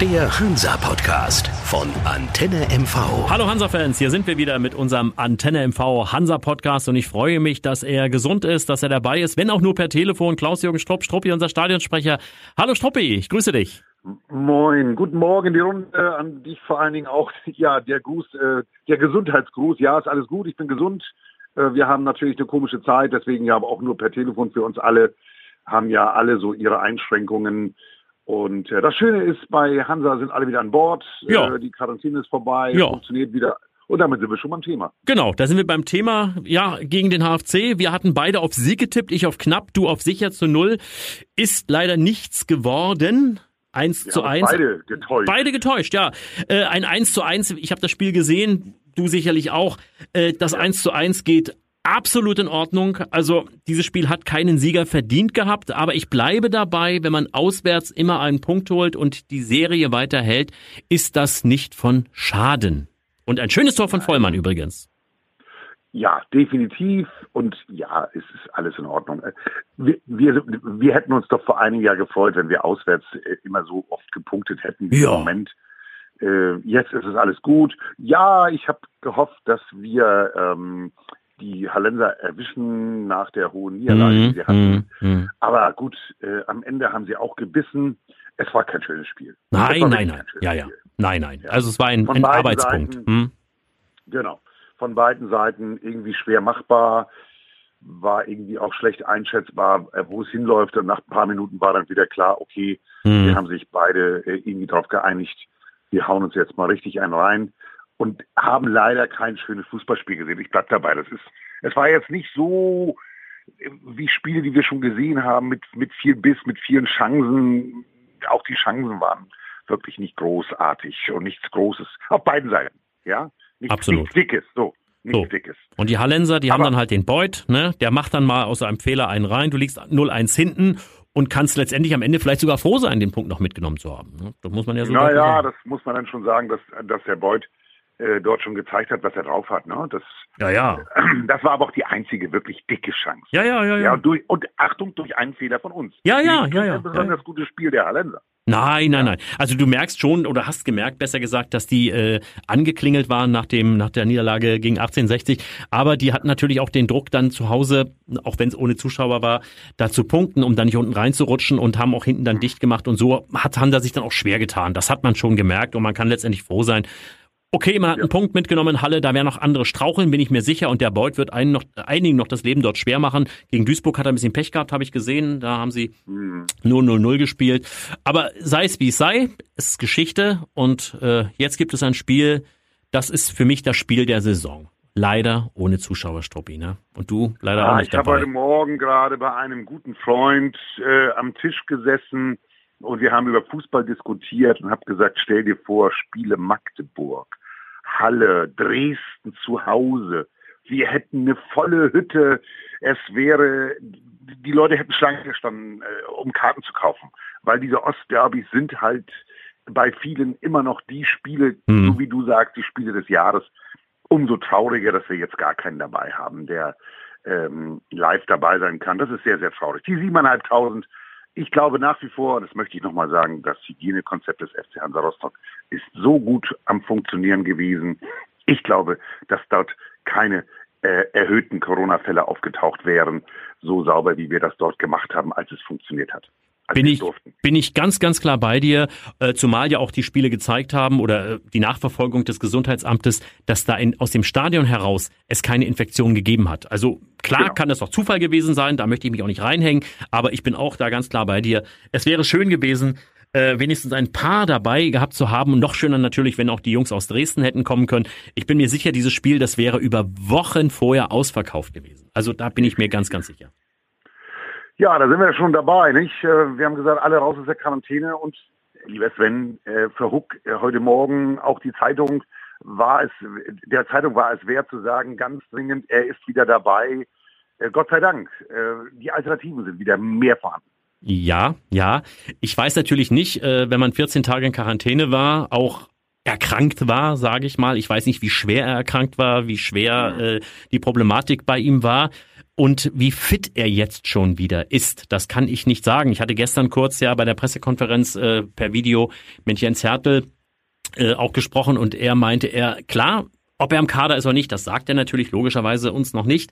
Der Hansa-Podcast von Antenne MV. Hallo Hansa-Fans, hier sind wir wieder mit unserem Antenne MV Hansa-Podcast und ich freue mich, dass er gesund ist, dass er dabei ist, wenn auch nur per Telefon. Klaus-Jürgen Strupp, Struppi, unser Stadionsprecher. Hallo Struppi, ich grüße dich. Moin, guten Morgen die Runde, an dich vor allen Dingen auch, ja, der Gruß, äh, der Gesundheitsgruß. Ja, ist alles gut, ich bin gesund. Äh, wir haben natürlich eine komische Zeit, deswegen ja aber auch nur per Telefon für uns alle, haben ja alle so ihre Einschränkungen. Und äh, das Schöne ist, bei Hansa sind alle wieder an Bord. Ja. Äh, die Quarantäne ist vorbei, Ja. funktioniert wieder. Und damit sind wir schon beim Thema. Genau, da sind wir beim Thema, ja, gegen den HFC. Wir hatten beide auf Sieg getippt, ich auf knapp, du auf sicher zu null. Ist leider nichts geworden. Eins Wir zu haben uns eins. Beide getäuscht. Beide getäuscht, ja. Äh, ein 1 zu 1, ich habe das Spiel gesehen, du sicherlich auch. Äh, das 1 zu 1 geht absolut in Ordnung. Also dieses Spiel hat keinen Sieger verdient gehabt, aber ich bleibe dabei, wenn man auswärts immer einen Punkt holt und die Serie weiterhält, ist das nicht von Schaden. Und ein schönes Tor von Vollmann übrigens. Ja, definitiv. Und ja, es ist alles in Ordnung. Äh, Wir, wir, wir hätten uns doch vor einem Jahr gefreut, wenn wir auswärts äh, immer so oft gepunktet hätten wie Ja. im Moment. Äh, jetzt ist es alles gut. Ja, ich habe gehofft, dass wir ähm, die Hallenser erwischen nach der hohen Niederlage, die sie hatten. mhm. Aber gut, äh, am Ende haben sie auch gebissen. Es war kein schönes Spiel. Nein, nein, nein. Ja, ja. Spiel. Nein, nein. Also es war ein, ein Arbeitspunkt. Seiten. Hm? Genau. Von beiden Seiten irgendwie schwer machbar, war irgendwie auch schlecht einschätzbar, äh, wo es hinläuft. Und nach ein paar Minuten war dann wieder klar, okay, Hm. wir haben sich beide äh, irgendwie darauf geeinigt, wir hauen uns jetzt mal richtig einen rein und haben leider kein schönes Fußballspiel gesehen. Ich bleib dabei. Das ist, es war jetzt nicht so wie Spiele, die wir schon gesehen haben, mit, mit viel Biss, mit vielen Chancen. Auch die Chancen waren wirklich nicht großartig und nichts Großes. Auf beiden Seiten, ja. Nichts, Absolut. nichts Dickes, so. Nichts So. Dickes. Und die Hallenser, die haben Aber- dann halt den Beut, ne? Der macht dann mal aus einem Fehler einen rein. Du liegst 0-1 hinten und kannst letztendlich am Ende vielleicht sogar froh sein, den Punkt noch mitgenommen zu haben. Ne? Das muss man ja so Naja, das muss man dann schon sagen, dass, dass der Beuth äh, dort schon gezeigt hat, was er drauf hat. Ne? Das, Ja, ja. das war aber auch die einzige wirklich dicke Chance. Ja, ja, ja, Ja, ja. und, durch, und Achtung, durch einen Fehler von uns. Ja, ja, ja, ja, Ein besonders gutes Spiel der Hallenser. Nein, nein, nein. Also du merkst schon oder hast gemerkt, besser gesagt, dass die äh, angeklingelt waren nach dem nach der Niederlage gegen 1860. Aber die hatten natürlich auch den Druck dann zu Hause, auch wenn es ohne Zuschauer war, da zu punkten, um da nicht unten reinzurutschen und haben auch hinten dann dicht gemacht und so hat Hansa sich dann auch schwer getan. Das hat man schon gemerkt und man kann letztendlich froh sein. Okay, man hat einen Punkt mitgenommen, Halle, da werden noch andere straucheln, bin ich mir sicher. Und der Beuth wird einen noch, einigen noch das Leben dort schwer machen. Gegen Duisburg hat er ein bisschen Pech gehabt, habe ich gesehen. Da haben sie Hm. nur 0-0 gespielt. Aber sei es wie es sei, es ist Geschichte. Und äh, jetzt gibt es ein Spiel, das ist für mich das Spiel der Saison. Leider ohne Zuschauer, Struppi, ne? Und du leider auch Ah, nicht ich habe dabei. heute Morgen gerade bei einem guten Freund äh, am Tisch gesessen und wir haben über Fußball diskutiert und habe gesagt, stell dir vor, Spiele Magdeburg, Halle, Dresden zu Hause. Wir hätten eine volle Hütte. Es wäre, die Leute hätten Schlange gestanden, äh, um Karten zu kaufen, weil diese Ostderbys sind halt bei vielen immer noch die Spiele, Hm. so wie du sagst, die Spiele des Jahres. Umso trauriger, dass wir jetzt gar keinen dabei haben, der ähm, live dabei sein kann. Das ist sehr, sehr traurig. Die 7.500, ich glaube nach wie vor, und das möchte ich nochmal sagen, das Hygienekonzept des FC Hansa Rostock ist so gut am Funktionieren gewesen. Ich glaube, dass dort keine äh, erhöhten Corona-Fälle aufgetaucht wären, so sauber, wie wir das dort gemacht haben, als es funktioniert hat. Bin ich, durften. bin ich ganz, ganz klar bei dir, äh, zumal ja auch die Spiele gezeigt haben oder äh, die Nachverfolgung des Gesundheitsamtes, dass da in, aus dem Stadion heraus es keine Infektion gegeben hat. Also klar Genau. kann das auch Zufall gewesen sein, da möchte ich mich auch nicht reinhängen, aber ich bin auch da ganz klar bei dir. Es wäre schön gewesen, äh, wenigstens ein paar dabei gehabt zu haben und noch schöner natürlich, wenn auch die Jungs aus Dresden hätten kommen können. Ich bin mir sicher, dieses Spiel, das wäre über Wochen vorher ausverkauft gewesen. Also da bin ich mir ganz, ganz sicher. Ja, da sind wir schon dabei, nicht? Äh, Wir haben gesagt, alle raus aus der Quarantäne und lieber Sven, äh, für Huck äh, heute Morgen auch die Zeitung war es, der Zeitung war es wert zu sagen, ganz dringend, er ist wieder dabei. Gott sei Dank, die Alternativen sind wieder mehr vorhanden. Ja, ja. Ich weiß natürlich nicht, wenn man 14 Tage in Quarantäne war, auch erkrankt war, sage ich mal. Ich weiß nicht, wie schwer er erkrankt war, wie schwer äh, die Problematik bei ihm war. Und wie fit er jetzt schon wieder ist, das kann ich nicht sagen. Ich hatte gestern kurz ja bei der Pressekonferenz äh, per Video mit Jens Hertel äh, auch gesprochen und er meinte, er klar, ob er im Kader ist oder nicht, das sagt er natürlich logischerweise uns noch nicht.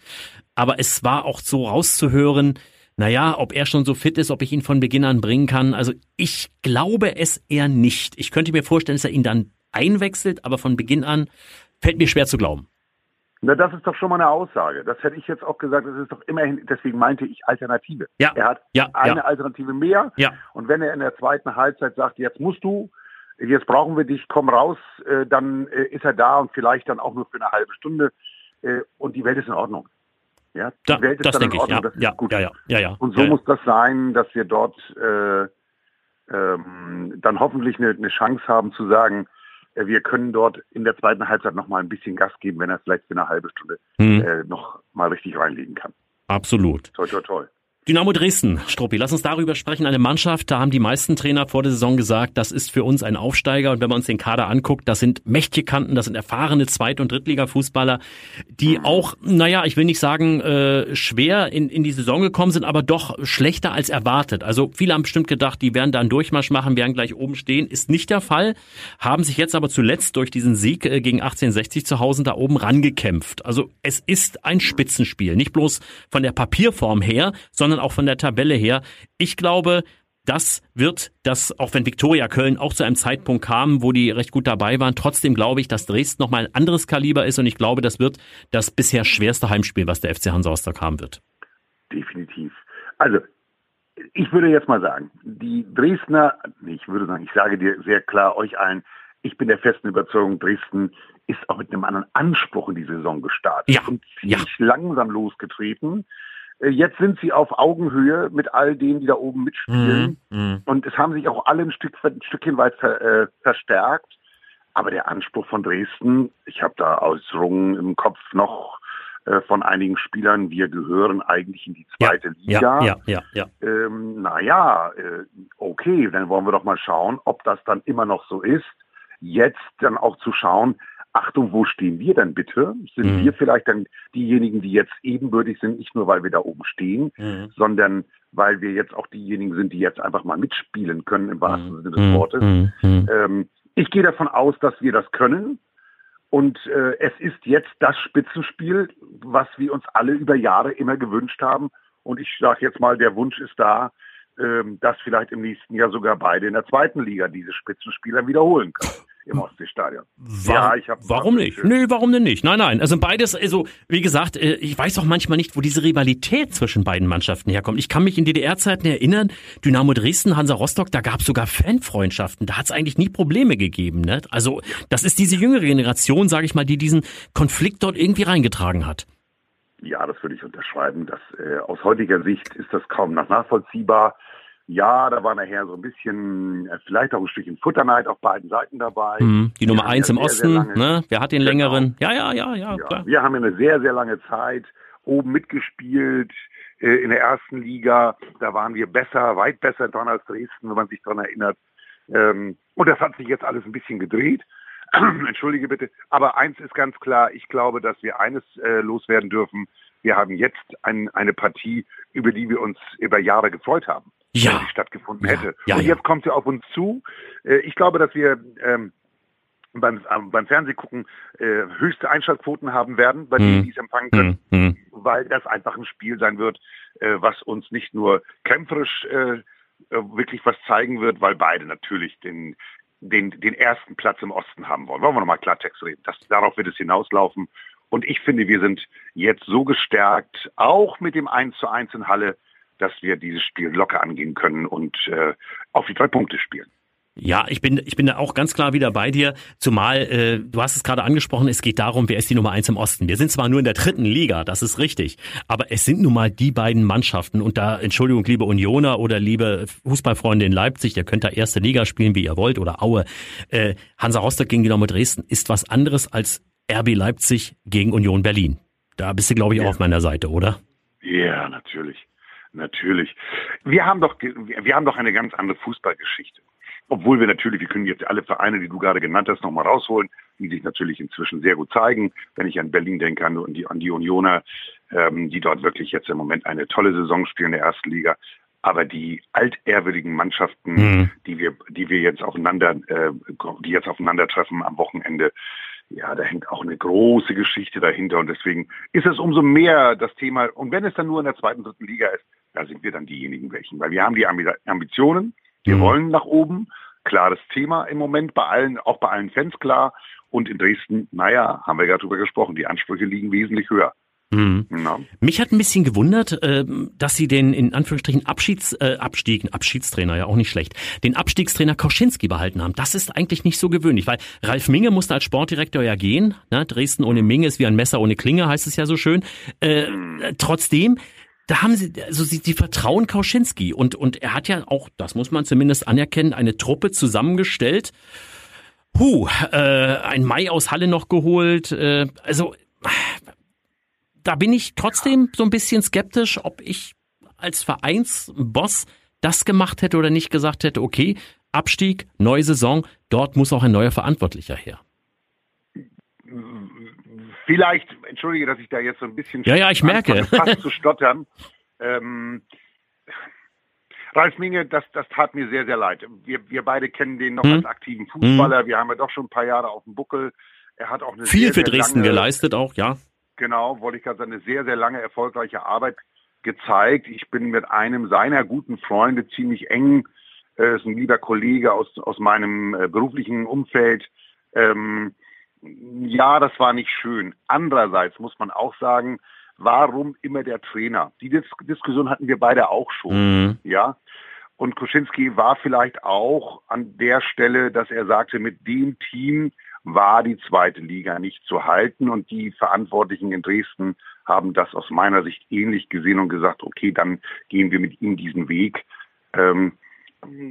Aber es war auch so rauszuhören, naja, ob er schon so fit ist, ob ich ihn von Beginn an bringen kann. Also ich glaube es eher nicht. Ich könnte mir vorstellen, dass er ihn dann einwechselt, aber von Beginn an fällt mir schwer zu glauben. Na, das ist doch schon mal eine Aussage. Das hätte ich jetzt auch gesagt. Das ist doch immerhin, deswegen meinte ich Alternative. Ja. Er hat ja, eine ja. Alternative mehr. Ja. Und wenn er in der zweiten Halbzeit sagt, jetzt musst du, jetzt brauchen wir dich, komm raus, äh, dann äh, ist er da und vielleicht dann auch nur für eine halbe Stunde äh, und die Welt ist in Ordnung. Ja, die Da, Welt ist das dann in ich. Ordnung, ist Ja, gut. ja, ja, ja, ja. Und so muss das sein, dass wir dort äh, ähm, dann hoffentlich eine, eine Chance haben zu sagen, wir können dort in der zweiten Halbzeit noch mal ein bisschen Gas geben, wenn er vielleicht für eine halbe Stunde Hm. äh, noch mal richtig reinlegen kann. Absolut. Toi, toi, toi. Dynamo Dresden, Struppi, lass uns darüber sprechen. Eine Mannschaft, da haben die meisten Trainer vor der Saison gesagt, das ist für uns ein Aufsteiger. Und wenn man uns den Kader anguckt, das sind mächtige Kanten, das sind erfahrene Zweit- und Drittliga-Fußballer, die auch, naja, ich will nicht sagen, äh, schwer in, in die Saison gekommen sind, aber doch schlechter als erwartet. Also viele haben bestimmt gedacht, die werden da einen Durchmarsch machen, werden gleich oben stehen. Ist nicht der Fall. Haben sich jetzt aber zuletzt durch diesen Sieg äh, gegen 1860 zu Hause da oben rangekämpft. Also es ist ein Spitzenspiel. Nicht bloß von der Papierform her, sondern auch von der Tabelle her. Ich glaube, das wird das, auch wenn Viktoria Köln auch zu einem Zeitpunkt kam, wo die recht gut dabei waren, trotzdem glaube ich, dass Dresden nochmal ein anderes Kaliber ist und ich glaube, das wird das bisher schwerste Heimspiel, was der FC Hansa Rostock haben wird. Definitiv. Also, ich würde jetzt mal sagen, die Dresdner, ich würde sagen, ich sage dir sehr klar euch allen, ich bin der festen Überzeugung, Dresden ist auch mit einem anderen Anspruch in die Saison gestartet Ja, und ziemlich langsam losgetreten. Äh, Jetzt sind sie auf Augenhöhe mit all denen, die da oben mitspielen. Mhm. Und es haben sich auch alle ein, Stück, ein Stückchen weit ver, äh, verstärkt. Aber der Anspruch von Dresden, ich habe da Äußerungen im Kopf noch äh, von einigen Spielern, wir gehören eigentlich in die zweite Liga. Ja, ja, ja, ja. Ähm, naja, äh, okay, dann wollen wir doch mal schauen, ob das dann immer noch so ist. Jetzt dann auch zu schauen, Achtung, wo stehen wir denn bitte? Sind Mhm. wir vielleicht dann diejenigen, die jetzt ebenbürtig sind, nicht nur weil wir da oben stehen, Mhm. sondern weil wir jetzt auch diejenigen sind, die jetzt einfach mal mitspielen können im wahrsten Sinne des Mhm. Wortes. Mhm. Mhm. Ähm, ich gehe davon aus, dass wir das können. Und äh, es ist jetzt das Spitzenspiel, was wir uns alle über Jahre immer gewünscht haben. Und ich sage jetzt mal, der Wunsch ist da, ähm, dass vielleicht im nächsten Jahr sogar beide in der zweiten Liga diese Spitzenspieler wiederholen können im Ostseestadion. Wa ich hab- warum nicht? Nö, warum denn nicht? Nein, nein. Also beides, also wie gesagt, äh, ich weiß auch manchmal nicht, wo diese Rivalität zwischen beiden Mannschaften herkommt. Ich kann mich in DDR-Zeiten erinnern, Dynamo Dresden, Hansa Rostock, da gab es sogar Fanfreundschaften. Da hat es eigentlich nie Probleme gegeben. Ne? Also das ist diese jüngere Generation, sage ich mal, die diesen Konflikt dort irgendwie reingetragen hat. Ja, das würde ich unterschreiben. Das, äh, aus heutiger Sicht ist das kaum noch nachvollziehbar. Ja, da war nachher so ein bisschen, äh, vielleicht auch ein Stückchen Futterneid auf beiden Seiten dabei. Mhm. Die Wir Nummer eins ja im sehr, Osten, sehr lange- ne? Wer hat den Genau. längeren? Ja, ja, ja, ja, Ja, klar. wir haben eine sehr, sehr lange Zeit oben mitgespielt äh, in der ersten Liga. Da waren wir besser, weit besser dran als Dresden, wenn man sich daran erinnert. Ähm, und das hat sich jetzt alles ein bisschen gedreht. Entschuldige bitte. Aber eins ist ganz klar, ich glaube, dass wir eines äh, loswerden dürfen. Wir haben jetzt ein, eine Partie, über die wir uns über Jahre gefreut haben, Ja. stattgefunden Ja, hätte. ja, und jetzt kommt sie auf uns zu. Äh, ich glaube, dass wir ähm, beim, beim Fernsehgucken äh, höchste Einschaltquoten haben werden, bei denen Mhm. die es empfangen können, Mhm. Mhm. weil das einfach ein Spiel sein wird, äh, was uns nicht nur kämpferisch äh, äh, wirklich was zeigen wird, weil beide natürlich den, den, den ersten Platz im Osten haben wollen. Wollen wir nochmal Klartext reden. Das, darauf wird es hinauslaufen. Und ich finde, wir sind jetzt so gestärkt, auch mit dem 1 zu 1 in Halle, dass wir dieses Spiel locker angehen können und äh, auf die drei Punkte spielen. Ja, ich bin, ich bin da auch ganz klar wieder bei dir. Zumal, äh, du hast es gerade angesprochen, es geht darum, wer ist die Nummer eins im Osten. Wir sind zwar nur in der dritten Liga, das ist richtig, aber es sind nun mal die beiden Mannschaften. Und da, Entschuldigung, liebe Unioner oder liebe Fußballfreunde in Leipzig, ihr könnt da erste Liga spielen, wie ihr wollt, oder Aue. Äh, Hansa Rostock gegen Dynamo Dresden ist was anderes als RB Leipzig gegen Union Berlin. Da bist du, glaube ich, auch Ja. auf meiner Seite, oder? Ja, natürlich. Natürlich. Wir haben doch, wir haben doch eine ganz andere Fußballgeschichte. Obwohl wir natürlich, wir können jetzt alle Vereine, die du gerade genannt hast, nochmal rausholen, die sich natürlich inzwischen sehr gut zeigen. Wenn ich an Berlin denke, an die, an die Unioner, ähm, die dort wirklich jetzt im Moment eine tolle Saison spielen in der ersten Liga. Aber die altehrwürdigen Mannschaften, mhm. die wir, die wir jetzt aufeinander, äh, die jetzt aufeinandertreffen am Wochenende, ja, da hängt auch eine große Geschichte dahinter und deswegen ist es umso mehr das Thema. Und wenn es dann nur in der zweiten, dritten Liga ist, da sind wir dann diejenigen welchen, weil wir haben die Ambitionen, wir mhm. wollen nach oben, klares Thema im Moment bei allen, auch bei allen Fans klar. Und in Dresden, naja, haben wir ja drüber gesprochen, die Ansprüche liegen wesentlich höher. Mhm. Ja. Mich hat ein bisschen gewundert, äh, dass sie den in Anführungsstrichen Abschieds, äh, Abstieg, Abschiedstrainer, ja auch nicht schlecht, den Abstiegstrainer Kauschinski behalten haben. Das ist eigentlich nicht so gewöhnlich, weil Ralf Minge musste als Sportdirektor ja gehen. Ne? Dresden ohne Minge ist wie ein Messer ohne Klinge, heißt es ja so schön. Äh, mhm. Trotzdem, da haben sie, also sie, sie vertrauen Kauschinski und, und er hat ja auch, das muss man zumindest anerkennen, eine Truppe zusammengestellt. Puh, äh, ein Mai aus Halle noch geholt. Äh, also da bin ich trotzdem so ein bisschen skeptisch, ob ich als Vereinsboss das gemacht hätte oder nicht gesagt hätte, okay, Abstieg, neue Saison, dort muss auch ein neuer Verantwortlicher her. Vielleicht, entschuldige, dass ich da jetzt so ein bisschen ja, ja, ich merke. fast zu stottern. Ähm, Ralf Minge, das, das tat mir sehr, sehr leid. Wir, wir beide kennen den noch hm. als aktiven Fußballer. Hm. Wir haben ja doch schon ein paar Jahre auf dem Buckel. Er hat auch eine viel sehr, für Dresden lange, geleistet auch, ja. Genau, wollte ich gerade sagen, eine sehr, sehr lange erfolgreiche Arbeit gezeigt. Ich bin mit einem seiner guten Freunde ziemlich eng, äh, ist ein lieber Kollege aus, aus meinem äh, beruflichen Umfeld. Ähm, ja, das war nicht schön. Andererseits muss man auch sagen, warum immer der Trainer? Die Dis Diskussion hatten wir beide auch schon, mhm. ja. Und Kuschinski war vielleicht auch an der Stelle, dass er sagte, mit dem Team war die zweite Liga nicht zu halten und die Verantwortlichen in Dresden haben das aus meiner Sicht ähnlich gesehen und gesagt, okay, dann gehen wir mit ihm diesen Weg. Ähm,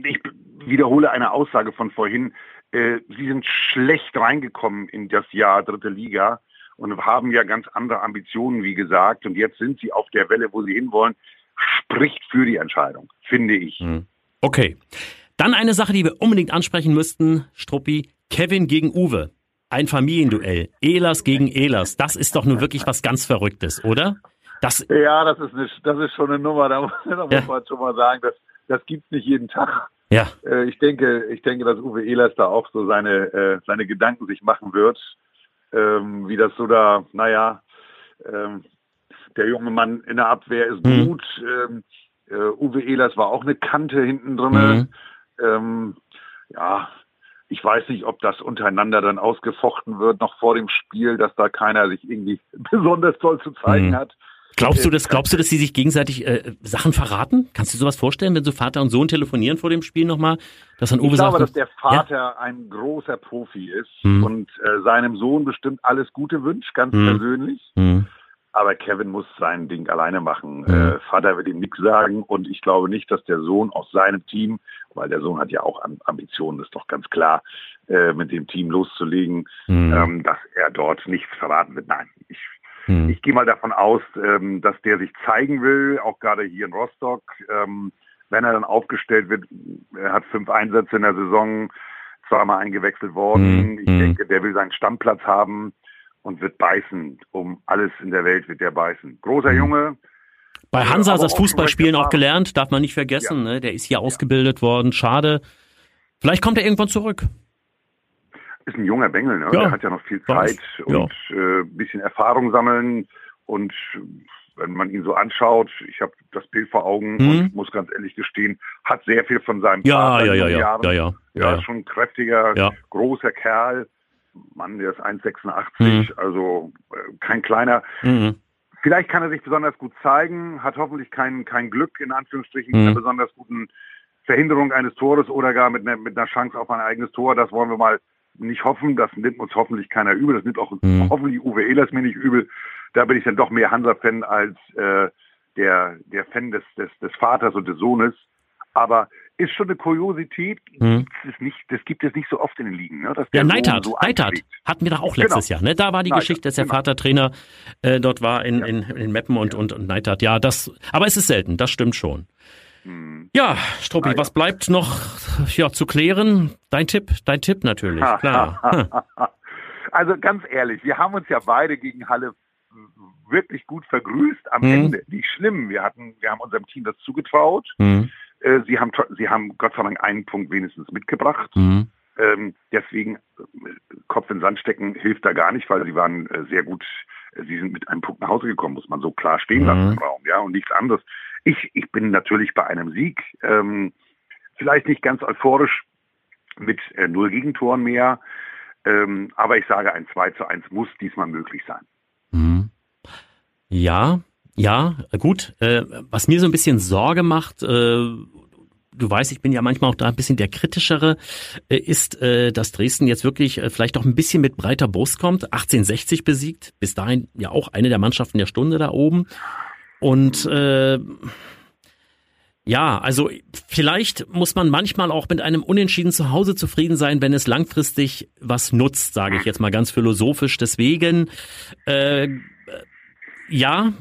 ich wiederhole eine Aussage von vorhin. Äh, sie sind schlecht reingekommen in das Jahr dritte Liga und haben ja ganz andere Ambitionen, wie gesagt. Und jetzt sind sie auf der Welle, wo sie hinwollen. Spricht für die Entscheidung, finde ich. Hm. Okay. Dann eine Sache, die wir unbedingt ansprechen müssten, Struppi. Kevin gegen Uwe. Ein Familienduell. Elas gegen Elas. Das ist doch nur wirklich was ganz Verrücktes, oder? Das ja, das ist, eine, das ist schon eine Nummer. Da, da muss ja. man schon mal sagen, das, das gibt's nicht jeden Tag. Ja. Äh, ich denke, ich denke, dass Uwe Elas da auch so seine, äh, seine Gedanken sich machen wird, ähm, wie das so da, naja, ähm, der junge Mann in der Abwehr ist mhm. gut. Ähm, äh, Uwe Elas war auch eine Kante hinten drin. Mhm. Ähm, ja, ich weiß nicht, ob das untereinander dann ausgefochten wird, noch vor dem Spiel, dass da keiner sich irgendwie besonders toll zu zeigen mhm. hat. Glaubst du, das, glaubst du, dass sie sich gegenseitig äh, Sachen verraten? Kannst du dir sowas vorstellen, wenn so Vater und Sohn telefonieren vor dem Spiel nochmal? Dass dann Uwe ich glaube, sagt, dass der Vater ja? ein großer Profi ist mhm. und äh, seinem Sohn bestimmt alles Gute wünscht, ganz mhm. persönlich. Mhm. Aber Kevin muss sein Ding alleine machen. Mhm. Äh, Vater wird ihm nichts sagen und ich glaube nicht, dass der Sohn aus seinem Team, weil der Sohn hat ja auch Ambitionen, ist doch ganz klar, äh, mit dem Team loszulegen, mhm. ähm, dass er dort nichts verraten wird. Nein, ich, mhm. ich gehe mal davon aus, ähm, dass der sich zeigen will, auch gerade hier in Rostock. Ähm, wenn er dann aufgestellt wird, er hat fünf Einsätze in der Saison, zweimal eingewechselt worden. Mhm. Ich mhm. denke, der will seinen Stammplatz haben und wird beißen. Um alles in der Welt wird der beißen. Großer mhm. Junge. Bei Hansa äh, das Fußballspielen auch gelernt, darf man nicht vergessen. Ja. Ne? Der ist hier ja. ausgebildet worden. Schade. Vielleicht kommt er irgendwann zurück. Ist ein junger Bengel, ne? Ja. Der hat ja noch viel Zeit und äh, bisschen Erfahrung sammeln. Und wenn man ihn so anschaut, ich habe das Bild vor Augen mhm. und muss ganz ehrlich gestehen, hat sehr viel von seinem ja, Vater ja, ja, ja, ja, ja, ja, ja, ja. schon ein kräftiger, ja. großer Kerl. Mann, der ist 1,86, mhm. also äh, kein kleiner. Mhm. Vielleicht kann er sich besonders gut zeigen, hat hoffentlich kein, kein Glück, in Anführungsstrichen, mhm. mit einer besonders guten Verhinderung eines Tores oder gar mit einer, mit einer Chance auf ein eigenes Tor. Das wollen wir mal nicht hoffen. Das nimmt uns hoffentlich keiner übel. Das nimmt auch mhm. hoffentlich Uwe Ehlers mir nicht übel. Da bin ich dann doch mehr Hansa-Fan als äh, der, der Fan des, des, des Vaters und des Sohnes. Aber ist schon eine Kuriosität. Hm. Das, ist nicht, das gibt es nicht so oft in den Ligen. Ne? ja, Neidhardt, so Neidhardt hatten wir doch auch letztes genau. Jahr. Ne? Da war die Neidhardt, Geschichte, dass der genau. Vater Trainer äh, dort war in, ja. in, in Meppen und, ja. und, und Neidhardt. Ja, das, aber es ist selten, das stimmt schon. Hm. Ja, Struppi, ah, was bleibt noch ja, zu klären? Dein Tipp, dein Tipp natürlich, klar. also ganz ehrlich, wir haben uns ja beide gegen Halle wirklich gut vergrüßt am Mhm. Ende. Nicht schlimm. Wir hatten, wir haben unserem Team das zugetraut. Äh, sie haben, sie haben Gott sei Dank einen Punkt wenigstens mitgebracht. Mhm. Ähm, deswegen äh, Kopf in Sand stecken hilft da gar nicht, weil sie waren äh, sehr gut. äh, Sie sind mit einem Punkt nach Hause gekommen, muss man so klar stehen lassen Mhm. im Raum, ja, und nichts anderes. Ich, ich bin natürlich bei einem Sieg, ähm, vielleicht nicht ganz euphorisch mit äh, null Gegentoren mehr, ähm, aber ich sage, ein 2 zu 1 muss diesmal möglich sein. Mhm. Ja, ja, gut. Äh, was mir so ein bisschen Sorge macht, äh, du weißt, ich bin ja manchmal auch da ein bisschen der kritischere, äh, ist, äh, dass Dresden jetzt wirklich äh, vielleicht auch ein bisschen mit breiter Brust kommt. 1860 besiegt, bis dahin ja auch eine der Mannschaften der Stunde da oben. Und äh, ja, also vielleicht muss man manchmal auch mit einem Unentschieden zu Hause zufrieden sein, wenn es langfristig was nutzt, sage ich jetzt mal ganz philosophisch. Deswegen, äh, ja,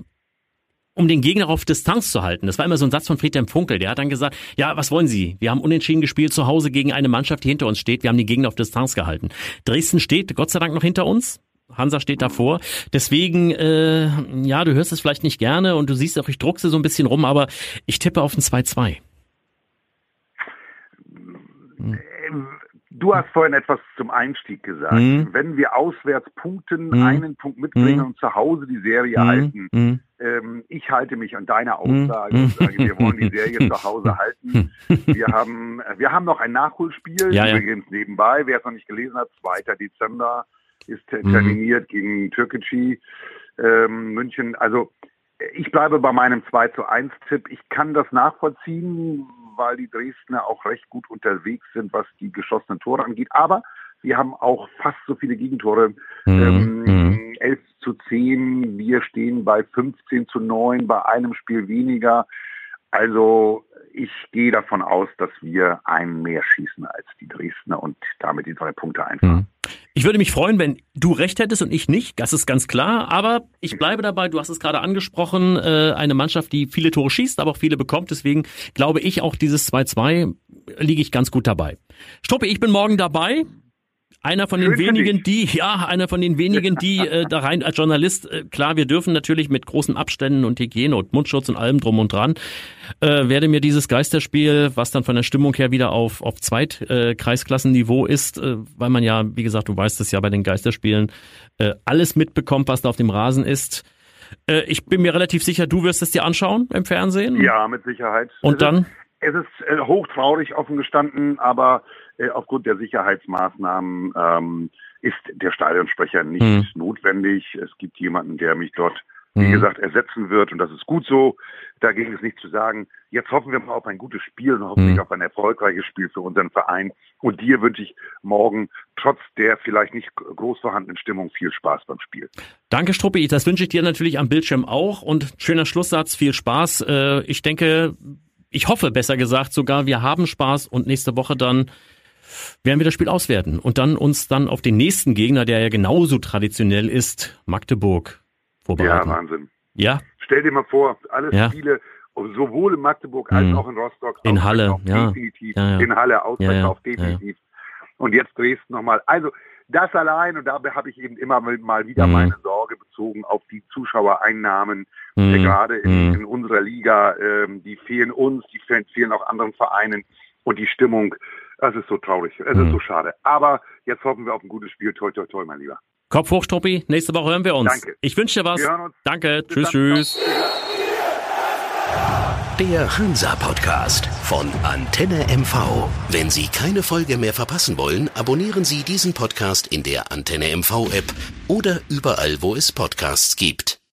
um den Gegner auf Distanz zu halten. Das war immer so ein Satz von Friedhelm Funkel. Der hat dann gesagt, ja, was wollen Sie? Wir haben unentschieden gespielt zu Hause gegen eine Mannschaft, die hinter uns steht. Wir haben den Gegner auf Distanz gehalten. Dresden steht Gott sei Dank noch hinter uns. Hansa steht davor. Deswegen, äh, ja, du hörst es vielleicht nicht gerne und du siehst auch, ich druckse so ein bisschen rum, aber ich tippe auf ein 2-2. Ähm, Du hast vorhin etwas zum Einstieg gesagt. Mhm. Wenn wir auswärts punkten, Mhm. einen Punkt mitbringen Mhm. und zu Hause die Serie Mhm, halten, mhm, ähm, ich halte mich an deine Mhm. Aussage und sage, wir wollen die Serie zu Hause halten. Wir haben, äh, wir haben noch ein Nachholspiel, Ja, ja. übrigens nebenbei, wer es noch nicht gelesen hat, 2. Dezember ist äh, Mhm. terminiert gegen Türkgücü ähm, München. Also ich bleibe bei meinem 2 zu 1 Tipp. Ich kann das nachvollziehen, weil die Dresdner auch recht gut unterwegs sind, was die geschossenen Tore angeht. Aber wir haben auch fast so viele Gegentore. Ähm, mhm. 11 zu 10, wir stehen bei 15 zu 9, bei einem Spiel weniger. Also ich gehe davon aus, dass wir einen mehr schießen als die Dresdner und damit die drei Punkte einfahren. Mhm. Ich würde mich freuen, wenn du recht hättest und ich nicht. Das ist ganz klar. Aber ich bleibe dabei. Du hast es gerade angesprochen. Äh, eine Mannschaft, die viele Tore schießt, aber auch viele bekommt. Deswegen glaube ich auch dieses 2-2 liege ich ganz gut dabei. Struppi, ich bin morgen dabei. Einer von den wenigen, die, ja, einer von den wenigen, die äh, da rein als Journalist, äh, klar, wir dürfen natürlich mit großen Abständen und Hygiene und Mundschutz und allem drum und dran, äh, werde mir dieses Geisterspiel, was dann von der Stimmung her wieder auf, auf Zweitkreisklassen-Niveau äh, Kreisklassenniveau ist, äh, weil man ja, wie gesagt, du weißt es ja bei den Geisterspielen, äh, alles mitbekommt, was da auf dem Rasen ist. Äh, ich bin mir relativ sicher, du wirst es dir anschauen im Fernsehen. Ja, mit Sicherheit. Und es dann? Ist, es ist äh, hochtraurig offen gestanden, aber aufgrund der Sicherheitsmaßnahmen ähm, ist der Stadionsprecher nicht Hm. notwendig. Es gibt jemanden, der mich dort, wie Hm. gesagt, ersetzen wird und das ist gut so. Dagegen ist nichts zu sagen. Jetzt hoffen wir mal auf ein gutes Spiel und hoffentlich Hm. auf ein erfolgreiches Spiel für unseren Verein. Und dir wünsche ich morgen trotz der vielleicht nicht groß vorhandenen Stimmung viel Spaß beim Spiel. Danke, Struppi. Das wünsche ich dir natürlich am Bildschirm auch. Und schöner Schlusssatz, viel Spaß. Äh, ich denke, ich hoffe besser gesagt sogar, wir haben Spaß und nächste Woche dann werden wir das Spiel auswerten und dann uns dann auf den nächsten Gegner, der ja genauso traditionell ist, Magdeburg, Ja, vorbereiten. Wahnsinn. Ja, Stell dir mal vor, alle Ja. Spiele, sowohl in Magdeburg als Mhm. auch in Rostock. In Halle, ja. Definitiv. Ja, ja. In Halle, Ausverkauf, Ja, ja, definitiv. Und jetzt Dresden nochmal. Also, das allein, und da habe ich eben immer mal wieder Mhm. meine Sorge bezogen auf die Zuschauereinnahmen, Mhm. gerade in, Mhm. in unserer Liga, ähm, die fehlen uns, die fehlen auch anderen Vereinen. Und die Stimmung, das ist so traurig, es Mhm. ist so schade. Aber jetzt hoffen wir auf ein gutes Spiel. Toi, toi, toi, mein Lieber. Kopf hoch, Struppi. Nächste Woche hören wir uns. Danke. Ich wünsche dir was. Wir hören uns. Danke. Bis Tschüss, dann. tschüss. Der Hansa-Podcast von Antenne MV. Wenn Sie keine Folge mehr verpassen wollen, abonnieren Sie diesen Podcast in der Antenne MV-App oder überall, wo es Podcasts gibt.